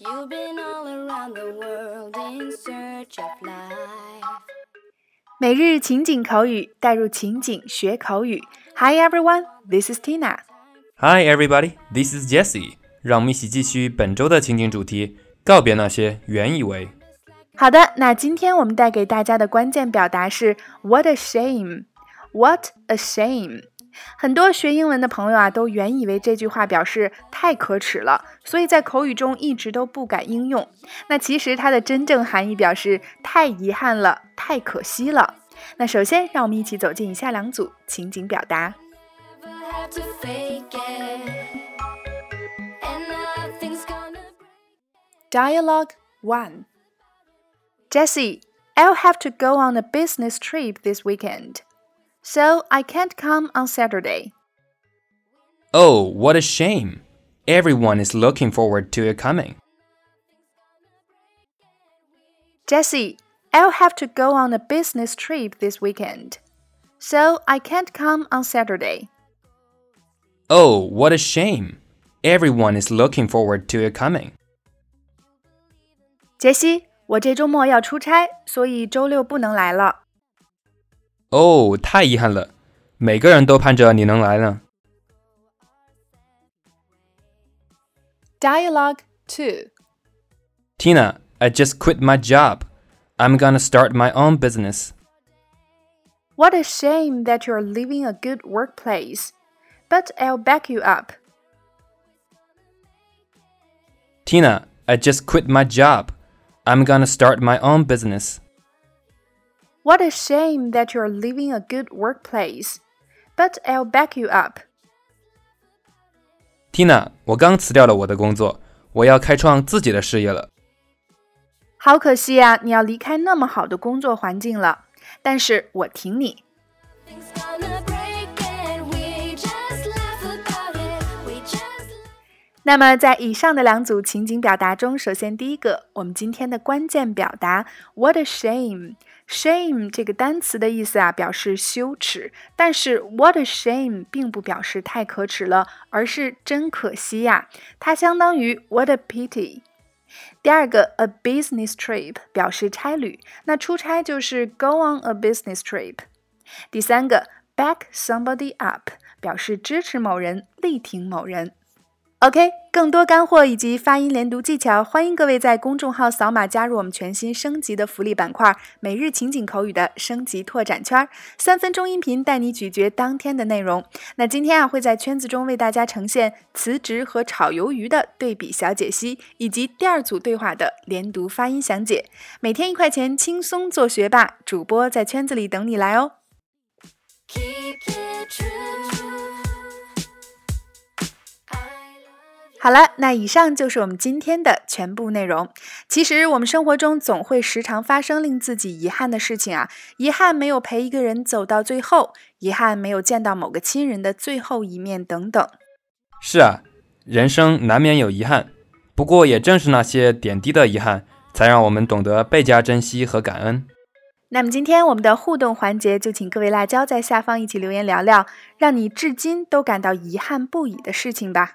You've been all around the world in search of life. 每日情景口语，带入情景学口语。Hi everyone, this is Tina. Hi everybody, this is Jessie. 让我们一起继续本周的情景主题，告别那些原以为。好的，那今天我们带给大家的关键表达是 "What a shame! What a shame!" 很多学英文的朋友啊，都原以为这句话表示太可耻了，所以在口语中一直都不敢应用。那其实它的真正含义表示太遗憾了，太可惜了。那首先，让我们一起走进以下两组情景表达。Never had Jesse, I'll have to go on a business trip this weekend, so I can't come on Saturday. Oh, what a shame! Everyone is looking forward to your coming. Jesse, I'll have to go on a business trip this weekend, so I can't come on Saturday. Oh, what a shame! Everyone is looking forward to your coming. 杰西，我这周末要出差，所以周六不能来了。哦，太遗憾了，每个人都盼着你能来呢。 Dialogue 2 Tina, I just quit my job. I'm gonna start my own business. What a shame that you're leaving a good workplace, but I'll back you up. Tina, I just quit my job. I'm gonna start my own business. What a shame that you're leaving a good workplace, but I'll back you up. Tina，我刚辞掉了我的工作，我要开创自己的事业了。好可惜呀、你要离开那么好的工作环境了。但是我挺你。 那么在以上的两组情景表达中，首先第一个，我们今天的关键表达 "What a shame"。shame 这个单词的意思啊，表示羞耻，但是 "What a shame" 并不表示太可耻了，而是真可惜呀、它相当于 "What a pity"。第二个，a business trip 表示差旅，那出差就是 go on a business trip。第三个，back somebody up 表示支持某人、力挺某人。OK，更多干货以及发音连读技巧，欢迎各位在公众号扫码加入我们全新升级的福利板块——每日情景口语的升级拓展圈，三分钟音频带你咀嚼当天的内容。那今天啊，会在圈子中为大家呈现辞职和炒鱿鱼的对比小解析，以及第二组对话的连读发音详解。每天一块钱，轻松做学霸，主播在圈子里等你来哦。好了，那以上就是我们今天的全部内容。其实我们生活中总会时常发生令自己遗憾的事情啊，遗憾没有陪一个人走到最后，遗憾没有见到某个亲人的最后一面等等。是啊，人生难免有遗憾，不过也正是那些点滴的遗憾，才让我们懂得倍加珍惜和感恩。那么今天我们的互动环节，就请各位辣椒在下方一起留言聊聊，让你至今都感到遗憾不已的事情吧。